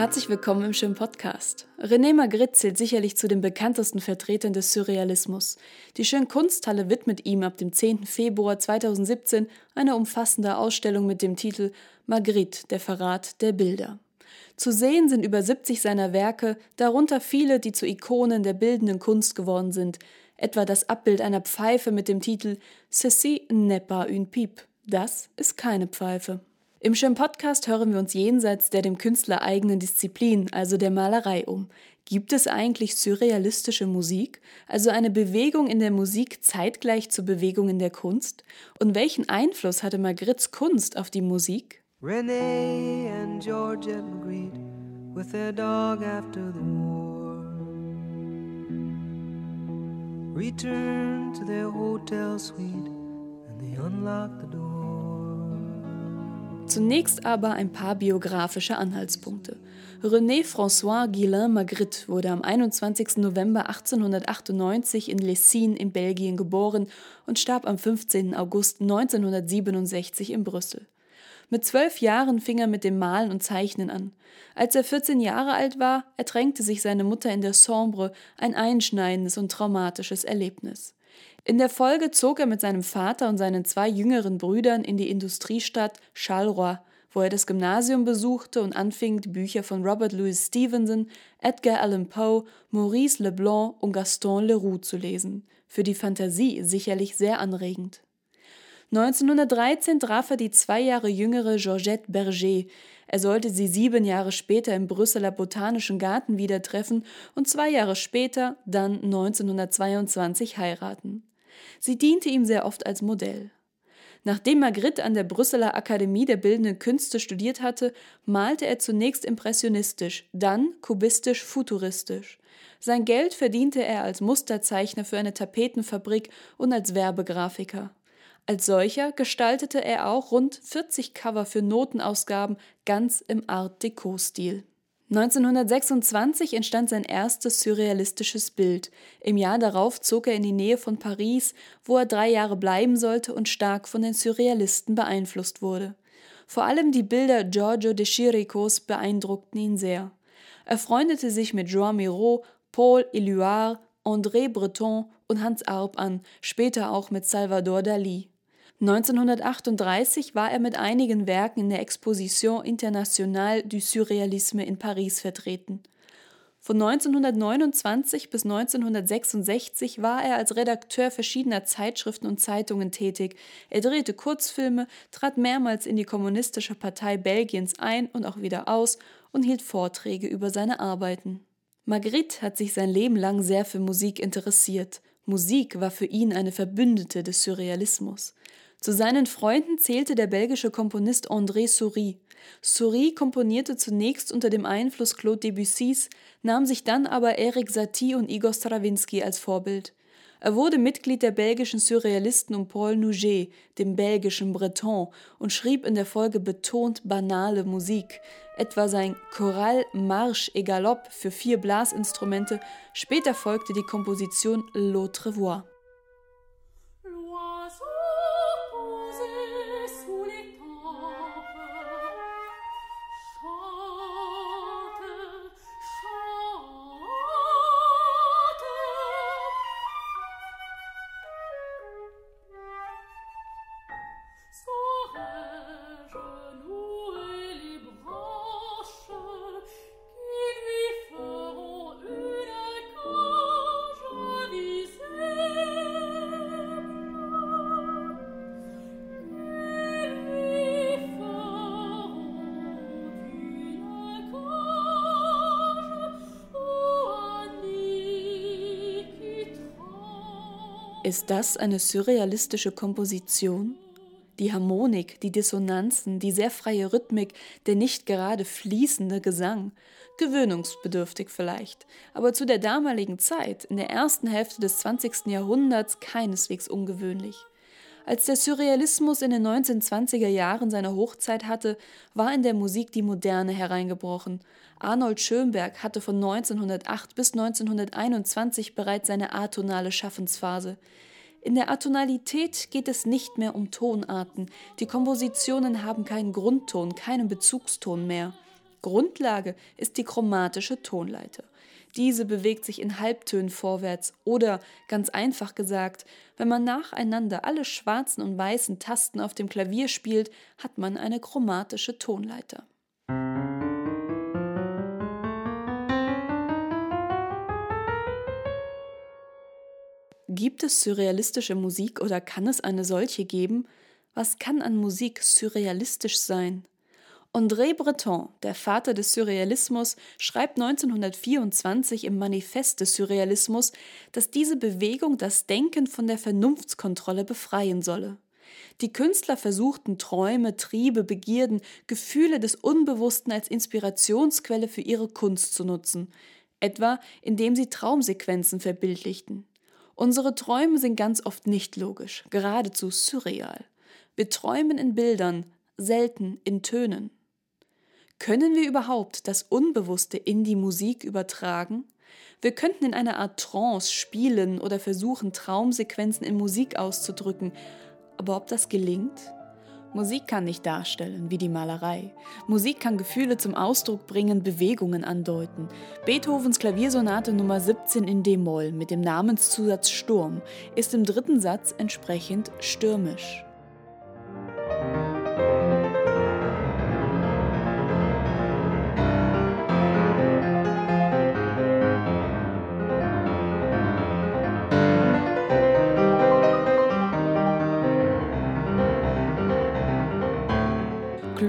Herzlich willkommen im schönen Podcast. René Magritte zählt sicherlich zu den bekanntesten Vertretern des Surrealismus. Die Schön Kunsthalle widmet ihm ab dem 10. Februar 2017 eine umfassende Ausstellung mit dem Titel Magritte, der Verrat der Bilder. Zu sehen sind über 70 seiner Werke, darunter viele, die zu Ikonen der bildenden Kunst geworden sind, etwa das Abbild einer Pfeife mit dem Titel Ceci n'est pas une pipe. Das ist keine Pfeife. Im schönen Podcast hören wir uns jenseits der dem Künstler eigenen Disziplin, also der Malerei, um. Gibt es eigentlich surrealistische Musik, also eine Bewegung in der Musik zeitgleich zur Bewegung in der Kunst? Und welchen Einfluss hatte Magrittes Kunst auf die Musik? Renee and Georgette Magritte with their dog after the war returned to their hotel suite and they unlocked the door. Zunächst aber ein paar biografische Anhaltspunkte. René François Guillain Magritte wurde am 21. November 1898 in Lessines in Belgien geboren und starb am 15. August 1967 in Brüssel. Mit zwölf Jahren fing er mit dem Malen und Zeichnen an. Als er 14 Jahre alt war, ertränkte sich seine Mutter in der Sambre, ein einschneidendes und traumatisches Erlebnis. In der Folge zog er mit seinem Vater und seinen zwei jüngeren Brüdern in die Industriestadt Charleroi, wo er das Gymnasium besuchte und anfing, die Bücher von Robert Louis Stevenson, Edgar Allan Poe, Maurice Leblanc und Gaston Leroux zu lesen. Für die Fantasie sicherlich sehr anregend. 1913 traf er die zwei Jahre jüngere Georgette Berger. Er sollte sie sieben Jahre später im Brüsseler Botanischen Garten wieder treffen und zwei Jahre später, dann 1922, heiraten. Sie diente ihm sehr oft als Modell. Nachdem Magritte an der Brüsseler Akademie der Bildenden Künste studiert hatte, malte er zunächst impressionistisch, dann kubistisch-futuristisch. Sein Geld verdiente er als Musterzeichner für eine Tapetenfabrik und als Werbegrafiker. Als solcher gestaltete er auch rund 40 Cover für Notenausgaben ganz im Art Deco-Stil. 1926 entstand sein erstes surrealistisches Bild. Im Jahr darauf zog er in die Nähe von Paris, wo er drei Jahre bleiben sollte und stark von den Surrealisten beeinflusst wurde. Vor allem die Bilder Giorgio de Chiricos beeindruckten ihn sehr. Er freundete sich mit Joan Miro, Paul Éluard, André Breton und Hans Arp an, später auch mit Salvador Dali. 1938 war er mit einigen Werken in der Exposition Internationale du Surrealisme in Paris vertreten. Von 1929 bis 1966 war er als Redakteur verschiedener Zeitschriften und Zeitungen tätig. Er drehte Kurzfilme, trat mehrmals in die Kommunistische Partei Belgiens ein und auch wieder aus und hielt Vorträge über seine Arbeiten. Magritte hat sich sein Leben lang sehr für Musik interessiert. Musik war für ihn eine Verbündete des Surrealismus. Zu seinen Freunden zählte der belgische Komponist André Souris. Souris komponierte zunächst unter dem Einfluss Claude Debussys, nahm sich dann aber Eric Satie und Igor Strawinsky als Vorbild. Er wurde Mitglied der belgischen Surrealisten um Paul Nouget, dem belgischen Breton, und schrieb in der Folge betont banale Musik, etwa sein Choral Marche et Galope für vier Blasinstrumente. Später folgte die Komposition L'autre voix. Ist das eine surrealistische Komposition? Die Harmonik, die Dissonanzen, die sehr freie Rhythmik, der nicht gerade fließende Gesang, gewöhnungsbedürftig vielleicht, aber zu der damaligen Zeit, in der ersten Hälfte des 20. Jahrhunderts, keineswegs ungewöhnlich. Als der Surrealismus in den 1920er Jahren seine Hochzeit hatte, war in der Musik die Moderne hereingebrochen. Arnold Schönberg hatte von 1908 bis 1921 bereits seine atonale Schaffensphase. In der Atonalität geht es nicht mehr um Tonarten. Die Kompositionen haben keinen Grundton, keinen Bezugston mehr. Grundlage ist die chromatische Tonleiter. Diese bewegt sich in Halbtönen vorwärts oder, ganz einfach gesagt, wenn man nacheinander alle schwarzen und weißen Tasten auf dem Klavier spielt, hat man eine chromatische Tonleiter. Gibt es surrealistische Musik oder kann es eine solche geben? Was kann an Musik surrealistisch sein? André Breton, der Vater des Surrealismus, schreibt 1924 im Manifest des Surrealismus, dass diese Bewegung das Denken von der Vernunftskontrolle befreien solle. Die Künstler versuchten Träume, Triebe, Begierden, Gefühle des Unbewussten als Inspirationsquelle für ihre Kunst zu nutzen, etwa indem sie Traumsequenzen verbildlichten. Unsere Träume sind ganz oft nicht logisch, geradezu surreal. Wir träumen in Bildern, selten in Tönen. Können wir überhaupt das Unbewusste in die Musik übertragen? Wir könnten in einer Art Trance spielen oder versuchen, Traumsequenzen in Musik auszudrücken, aber ob das gelingt? Musik kann nicht darstellen wie die Malerei. Musik kann Gefühle zum Ausdruck bringen, Bewegungen andeuten. Beethovens Klaviersonate Nummer 17 in D-Moll mit dem Namenszusatz Sturm ist im dritten Satz entsprechend stürmisch.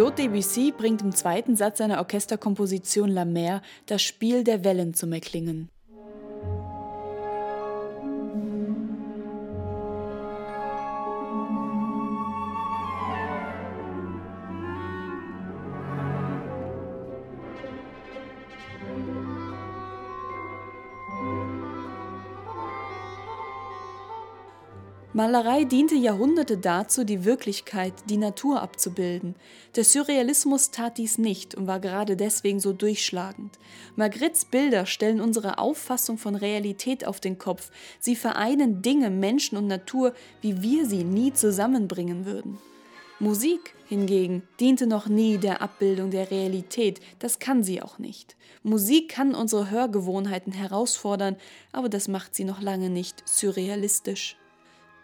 Claude Debussy bringt im zweiten Satz seiner Orchesterkomposition La Mer das Spiel der Wellen zum Erklingen. Malerei diente Jahrhunderte dazu, die Wirklichkeit, die Natur abzubilden. Der Surrealismus tat dies nicht und war gerade deswegen so durchschlagend. Magrittes Bilder stellen unsere Auffassung von Realität auf den Kopf. Sie vereinen Dinge, Menschen und Natur, wie wir sie nie zusammenbringen würden. Musik hingegen diente noch nie der Abbildung der Realität, das kann sie auch nicht. Musik kann unsere Hörgewohnheiten herausfordern, aber das macht sie noch lange nicht surrealistisch.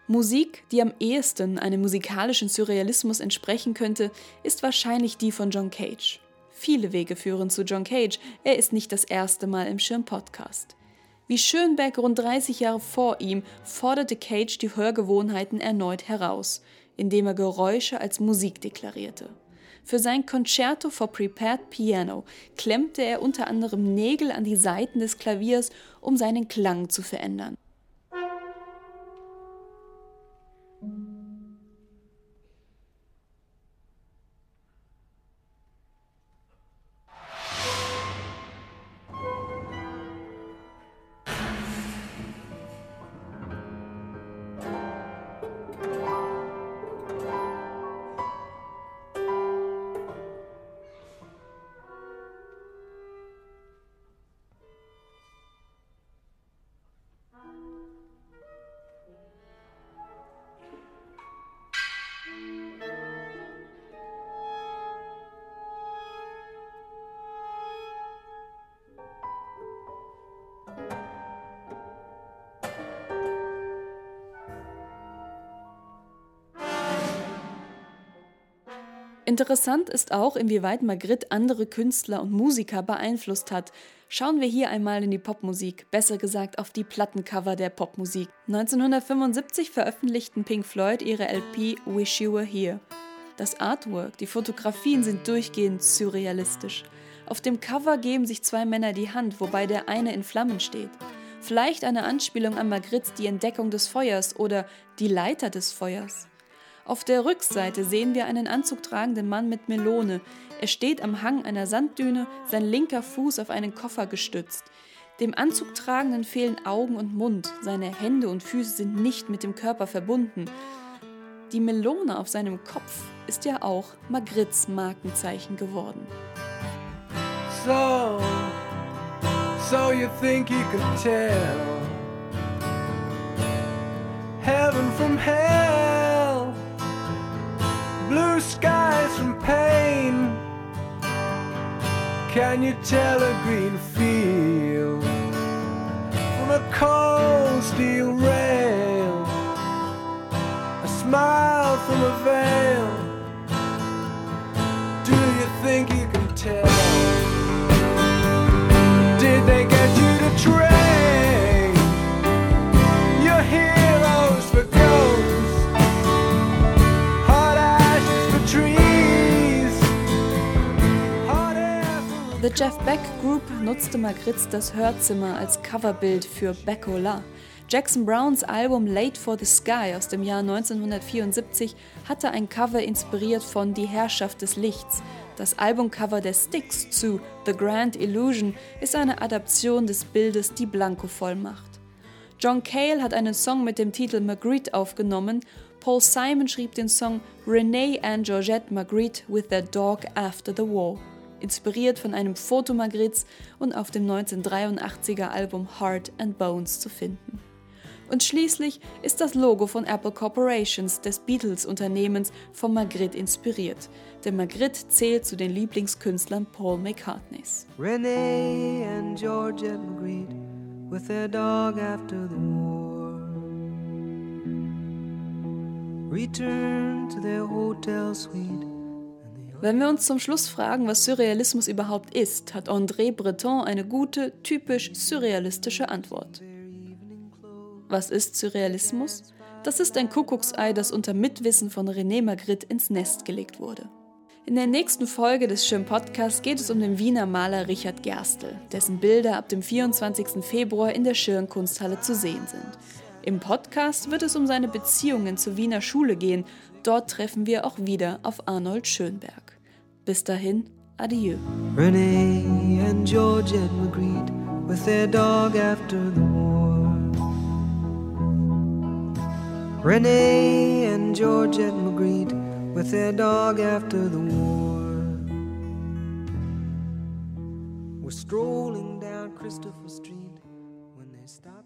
Musik, die am ehesten einem musikalischen Surrealismus entsprechen könnte, ist wahrscheinlich die von John Cage. Viele Wege führen zu John Cage, er ist nicht das erste Mal im Schirm-Podcast. Wie Schönberg rund 30 Jahre vor ihm forderte Cage die Hörgewohnheiten erneut heraus, indem er Geräusche als Musik deklarierte. Für sein Concerto for Prepared Piano klemmte er unter anderem Nägel an die Saiten des Klaviers, um seinen Klang zu verändern. Interessant ist auch, inwieweit Magritte andere Künstler und Musiker beeinflusst hat. Schauen wir hier einmal in die Popmusik, besser gesagt auf die Plattencover der Popmusik. 1975 veröffentlichten Pink Floyd ihre LP Wish You Were Here. Das Artwork, die Fotografien sind durchgehend surrealistisch. Auf dem Cover geben sich zwei Männer die Hand, wobei der eine in Flammen steht. Vielleicht eine Anspielung an Magritte Die Entdeckung des Feuers oder Die Leiter des Feuers. Auf der Rückseite sehen wir einen anzugtragenden Mann mit Melone. Er steht am Hang einer Sanddüne, sein linker Fuß auf einen Koffer gestützt. Dem Anzugtragenden fehlen Augen und Mund, seine Hände und Füße sind nicht mit dem Körper verbunden. Die Melone auf seinem Kopf ist ja auch Magrittes Markenzeichen geworden. So, so you think you can tell heaven from hell blue skies from pain, Can you tell a green field from a cold steel rail? A smile from a veil. The Jeff Beck Group nutzte Magritte's Das Hörzimmer als Coverbild für Beckola. Jackson Browns Album Late for the Sky aus dem Jahr 1974 hatte ein Cover inspiriert von Die Herrschaft des Lichts. Das Albumcover der Styx zu The Grand Illusion ist eine Adaption des Bildes Die Blanco-Vollmacht. John Cale hat einen Song mit dem Titel Magritte aufgenommen. Paul Simon schrieb den Song Renee and Georgette Magritte with their dog after the war, inspiriert von einem Foto Magrittes und auf dem 1983er Album Heart and Bones zu finden. Und schließlich ist das Logo von Apple Corporations, des Beatles-Unternehmens, von Magritte inspiriert. Denn Magritte zählt zu den Lieblingskünstlern Paul McCartneys. Renee and Georgette Magritte with their dog after the war. Return to their hotel suite. Wenn wir uns zum Schluss fragen, was Surrealismus überhaupt ist, hat André Breton eine gute, typisch surrealistische Antwort. Was ist Surrealismus? Das ist ein Kuckucksei, das unter Mitwissen von René Magritte ins Nest gelegt wurde. In der nächsten Folge des Schirm Podcasts geht es um den Wiener Maler Richard Gerstl, dessen Bilder ab dem 24. Februar in der Schirn Kunsthalle zu sehen sind. Im Podcast wird es um seine Beziehungen zur Wiener Schule gehen. Dort treffen wir auch wieder auf Arnold Schönberg. Bis dahin, adieu. Renee and Georgette Magritte with their dog after the war. Renee and Georgette Magritte with their dog after the war. We're strolling down Christopher Street when they and